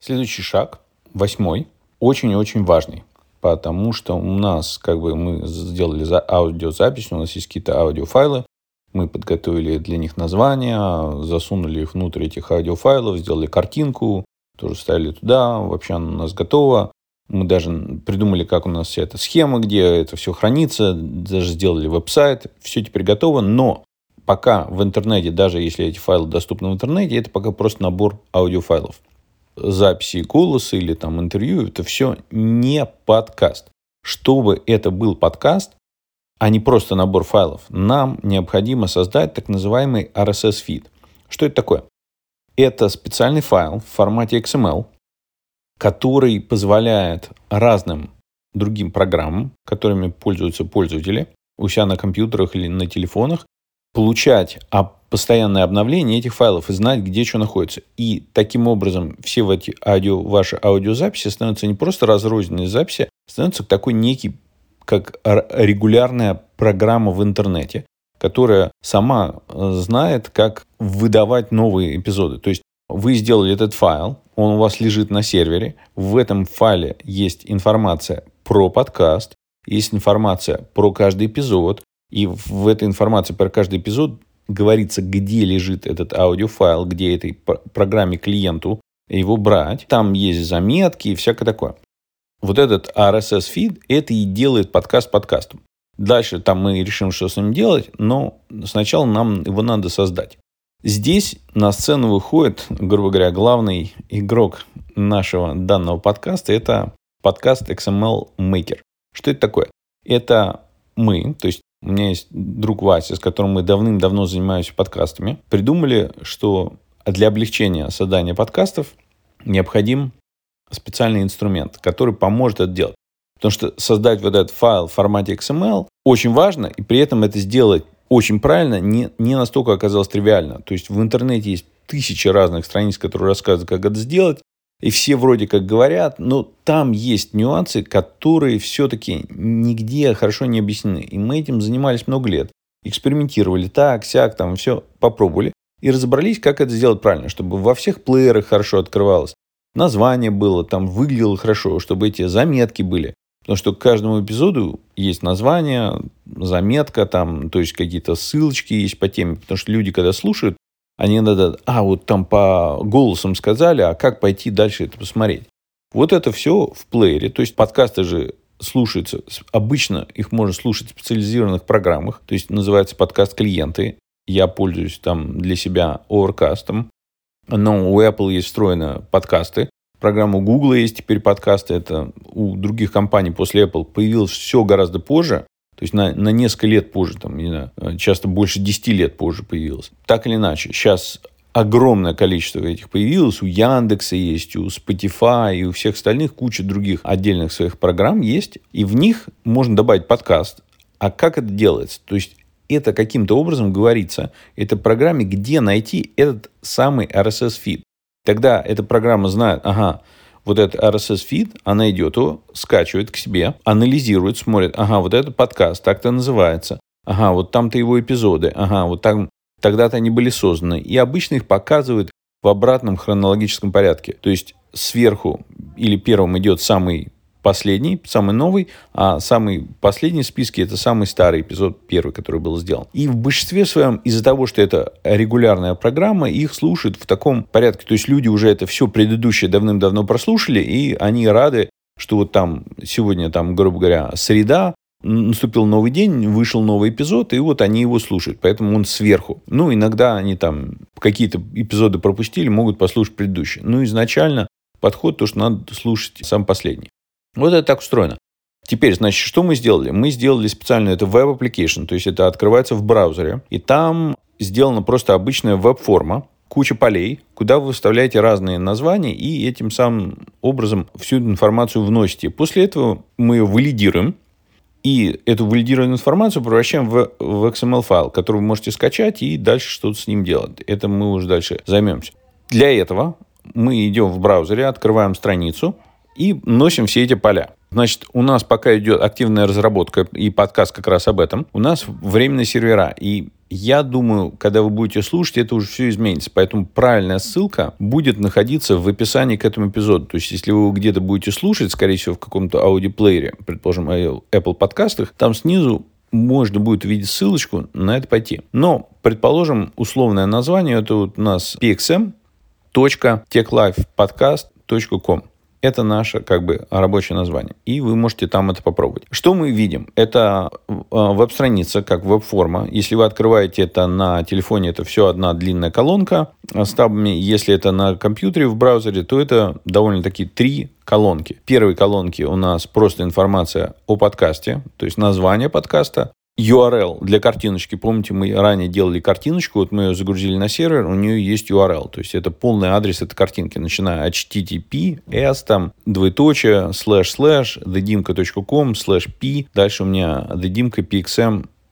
Следующий шаг, восьмой, очень-очень важный. Потому что у нас, как бы, мы сделали за аудиозапись, у нас есть какие-то аудиофайлы, мы подготовили для них названия, засунули их внутрь этих аудиофайлов, сделали картинку, тоже ставили туда, вообще она у нас готова. Мы даже придумали, как у нас вся эта схема, где это все хранится, даже сделали веб-сайт, все теперь готово, но пока в интернете, даже если эти файлы доступны в интернете, это пока просто набор аудиофайлов. Записи голоса или там интервью, это все не подкаст. Чтобы это был подкаст, а не просто набор файлов, нам необходимо создать так называемый RSS-фид. Что это такое? Это специальный файл в формате XML, который позволяет разным другим программам, которыми пользуются пользователи, у себя на компьютерах или на телефонах, получать постоянное обновление этих файлов и знать, где что находится. И таким образом все эти аудио, ваши аудиозаписи становятся не просто разрозненные записи, становятся такой некий, как регулярная программа в интернете, которая сама э, знает, как выдавать новые эпизоды. То есть вы сделали этот файл, он у вас лежит на сервере, в этом файле есть информация про подкаст, есть информация про каждый эпизод, и в этой информации про каждый эпизод говорится, где лежит этот аудиофайл, где этой программе клиенту его брать. Там есть заметки и всякое такое. Вот этот RSS-фид, это и делает подкаст подкастом. Дальше там мы решим, что с ним делать, но сначала нам его надо создать. Здесь на сцену выходит, грубо говоря, главный игрок нашего данного подкаста. Это подкаст XML Maker. Что это такое? Это мы, то есть у меня есть друг Вася, с которым мы давным-давно занимаемся подкастами, придумали, что для облегчения создания подкастов необходим специальный инструмент, который поможет это делать. Потому что создать вот этот файл в формате XML очень важно, и при этом это сделать очень правильно не, не настолько оказалось тривиально. То есть в интернете есть тысячи разных страниц, которые рассказывают, как это сделать. И все вроде как говорят, но там есть нюансы, которые все-таки нигде хорошо не объяснены. И мы этим занимались много лет. Экспериментировали так, сяк, там все попробовали. И разобрались, как это сделать правильно, чтобы во всех плеерах хорошо открывалось. Название было, там выглядело хорошо, чтобы эти заметки были. Потому что к каждому эпизоду есть название, заметка, там, то есть какие-то ссылочки есть по теме. Потому что люди, когда слушают, они надо, а вот там по голосам сказали, а как пойти дальше это посмотреть. Вот это все в плеере. То есть подкасты же слушаются, обычно их можно слушать в специализированных программах, то есть называется подкаст клиенты. Я пользуюсь там для себя Overcast. Но у Apple есть встроены подкасты. Программа Google есть теперь подкасты. Это у других компаний после Apple появилось все гораздо позже. То есть на, на несколько лет позже, там, не знаю, часто больше 10 лет позже появилось. Так или иначе, сейчас огромное количество этих появилось. У Яндекса есть, у Spotify и у всех остальных куча других отдельных своих программ есть. И в них можно добавить подкаст. А как это делается? То есть это каким-то образом говорится это программе, где найти этот самый RSS-фид. Тогда эта программа знает, ага, вот этот RSS-фид, она идет его, скачивает к себе, анализирует, смотрит, ага, вот этот подкаст, так-то называется, ага, вот там-то его эпизоды, ага, вот там, тогда-то они были созданы. И обычно их показывают в обратном хронологическом порядке. То есть сверху или первым идет самый последний, самый новый, а самый последний в списке это самый старый эпизод, первый, который был сделан. И в большинстве своем из-за того, что это регулярная программа, их слушают в таком порядке. То есть люди уже это все предыдущее давным-давно прослушали, и они рады, что вот там сегодня, там, грубо говоря, среда, наступил новый день, вышел новый эпизод, и вот они его слушают. Поэтому он сверху. Ну, иногда они там какие-то эпизоды пропустили, могут послушать предыдущие. Ну, изначально подход, то, что надо слушать сам последний. Вот это так устроено. Теперь, значит, что мы сделали? Мы сделали специально это web application, то есть это открывается в браузере, и там сделана просто обычная веб-форма, куча полей, куда вы вставляете разные названия и этим самым образом всю информацию вносите. После этого мы ее валидируем, и эту валидированную информацию превращаем в, в XML-файл, который вы можете скачать и дальше что-то с ним делать. Это мы уже дальше займемся. Для этого мы идем в браузере, открываем страницу, и носим все эти поля. Значит, у нас пока идет активная разработка, и подкаст как раз об этом. У нас временные сервера. И я думаю, когда вы будете слушать, это уже все изменится. Поэтому правильная ссылка будет находиться в описании к этому эпизоду. То есть, если вы где-то будете слушать, скорее всего, в каком-то аудиоплеере, предположим, Apple подкастах, там снизу можно будет увидеть ссылочку на это пойти. Но, предположим, условное название это вот у нас pxm.techlifepodcast.com. Это наше как бы рабочее название. И вы можете там это попробовать. Что мы видим? Это э, веб-страница, как веб-форма. Если вы открываете это на телефоне, это все одна длинная колонка с табами. Если это на компьютере в браузере, то это довольно-таки три колонки. В первой колонке у нас просто информация о подкасте, то есть название подкаста, URL для картиночки. Помните, мы ранее делали картиночку, вот мы ее загрузили на сервер, у нее есть URL. То есть это полный адрес этой картинки, начиная http, s, там, двоеточие, слэш, слэш, thedimka.com, слэш p. Дальше у меня thedimka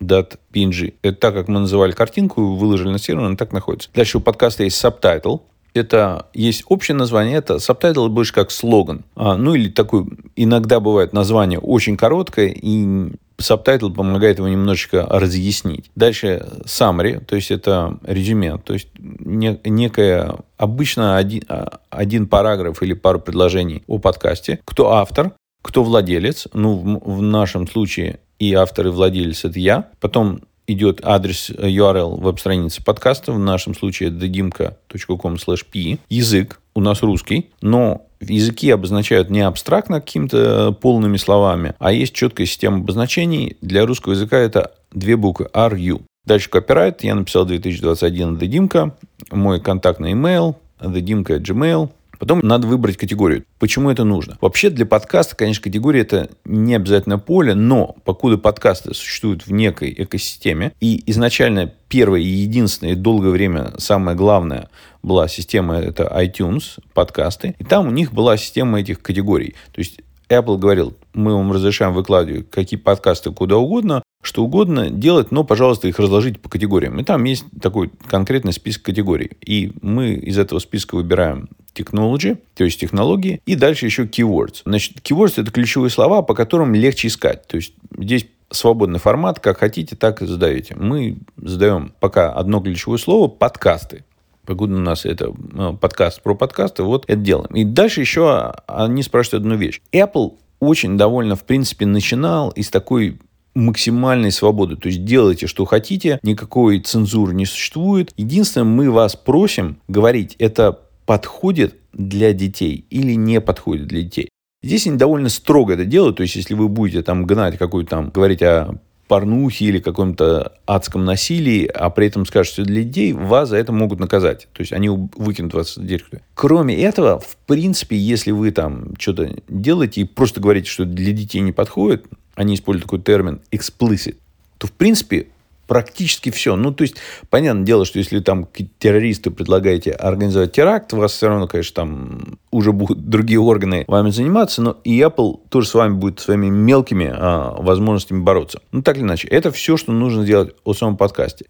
.png. Это так, как мы называли картинку, выложили на сервер, она так находится. Дальше у подкаста есть subtitle. Это есть общее название, это subtitle больше как слоган. А, ну или такой, иногда бывает название очень короткое и Subtitle помогает его немножечко разъяснить. Дальше summary, то есть это резюме, то есть не, некое обычно один, а, один параграф или пару предложений о подкасте. Кто автор, кто владелец, ну, в, в нашем случае и автор, и владелец – это я. Потом идет адрес URL веб-страницы подкаста, в нашем случае thegimka.com p. Язык у нас русский, но языки обозначают не абстрактно какими-то полными словами, а есть четкая система обозначений. Для русского языка это две буквы RU. Дальше копирайт. Я написал 2021 Дедимка. Мой контактный email Дедимка Gmail. Потом надо выбрать категорию. Почему это нужно? Вообще для подкаста, конечно, категория это не обязательно поле, но покуда подкасты существуют в некой экосистеме, и изначально первое и единственное, и долгое время самое главное была система это iTunes, подкасты, и там у них была система этих категорий. То есть Apple говорил, мы вам разрешаем выкладывать какие подкасты куда угодно, что угодно делать, но, пожалуйста, их разложите по категориям. И там есть такой конкретный список категорий. И мы из этого списка выбираем technology, то есть технологии, и дальше еще keywords. Значит, keywords – это ключевые слова, по которым легче искать. То есть здесь свободный формат, как хотите, так и задаете. Мы задаем пока одно ключевое слово – подкасты. Покуда у нас это ну, подкаст про подкасты, вот это делаем. И дальше еще они спрашивают одну вещь. Apple очень довольно, в принципе, начинал из такой максимальной свободы. То есть делайте, что хотите, никакой цензуры не существует. Единственное, мы вас просим говорить, это подходит для детей или не подходит для детей. Здесь они довольно строго это делают, то есть если вы будете там гнать какую-то там, говорить о порнухе или каком-то адском насилии, а при этом скажете, что для детей, вас за это могут наказать. То есть они выкинут вас из директора. Кроме этого, в принципе, если вы там что-то делаете и просто говорите, что для детей не подходит, они используют такой термин explicit, то в принципе практически все. Ну, то есть, понятное дело, что если там террористы предлагаете организовать теракт, вас все равно, конечно, там уже будут другие органы вами заниматься, но и Apple тоже с вами будет своими мелкими а, возможностями бороться. Ну, так или иначе, это все, что нужно сделать о самом подкасте.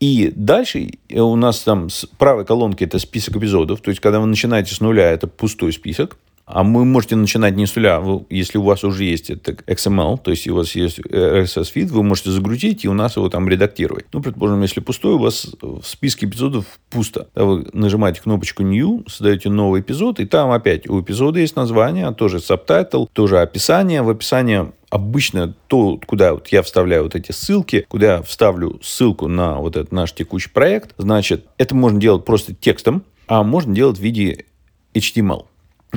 И дальше у нас там с правой колонки это список эпизодов. То есть, когда вы начинаете с нуля, это пустой список. А вы можете начинать не с нуля. если у вас уже есть это XML, то есть у вас есть RSS-фид, вы можете загрузить и у нас его там редактировать. Ну, предположим, если пустой, у вас в списке эпизодов пусто. Вы нажимаете кнопочку New, создаете новый эпизод, и там опять у эпизода есть название, тоже subtitle, тоже описание. В описании обычно то, куда вот я вставляю вот эти ссылки, куда я вставлю ссылку на вот этот наш текущий проект, значит, это можно делать просто текстом, а можно делать в виде HTML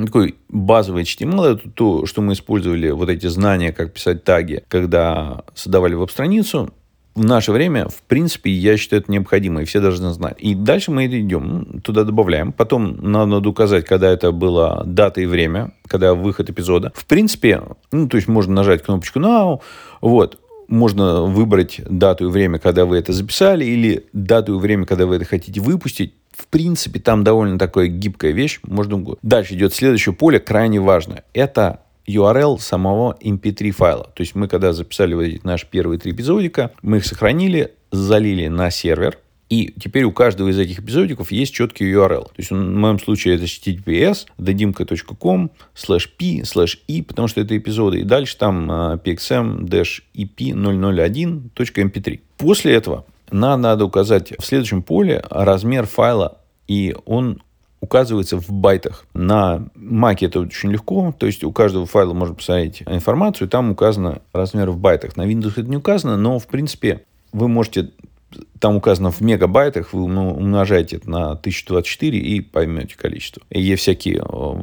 такой базовый HTML, это то, что мы использовали, вот эти знания, как писать таги, когда создавали веб-страницу, в наше время, в принципе, я считаю, это необходимо, и все должны знать. И дальше мы идем, туда добавляем. Потом нам надо указать, когда это было дата и время, когда выход эпизода. В принципе, ну, то есть можно нажать кнопочку Now, вот, можно выбрать дату и время, когда вы это записали, или дату и время, когда вы это хотите выпустить в принципе, там довольно такая гибкая вещь. Можно... Дальше идет следующее поле, крайне важное. Это URL самого mp3 файла. То есть мы когда записали вот эти наши первые три эпизодика, мы их сохранили, залили на сервер. И теперь у каждого из этих эпизодиков есть четкий URL. То есть в моем случае это https dadimka.com slash p slash i, потому что это эпизоды. И дальше там pxm-ep001.mp3. После этого нам надо указать в следующем поле размер файла, и он указывается в байтах. На Mac это очень легко, то есть у каждого файла можно посмотреть информацию, там указано размер в байтах. На Windows это не указано, но в принципе вы можете там указано в мегабайтах, вы умножаете это на 1024 и поймете количество. И есть всякие э,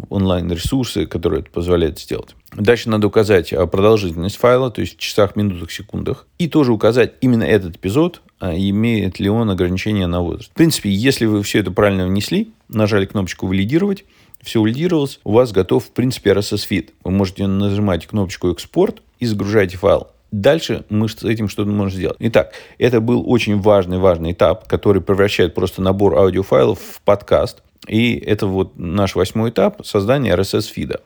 онлайн-ресурсы, которые это позволяют сделать. Дальше надо указать э, продолжительность файла, то есть в часах, минутах, секундах. И тоже указать именно этот эпизод, а имеет ли он ограничение на возраст. В принципе, если вы все это правильно внесли, нажали кнопочку «Валидировать», все валидировалось, у вас готов, в принципе, RSS-фид. Вы можете нажимать кнопочку «Экспорт» и загружаете файл. Дальше мы с этим что-то можем сделать. Итак, это был очень важный, важный этап, который превращает просто набор аудиофайлов в подкаст. И это вот наш восьмой этап создания RSS-фида.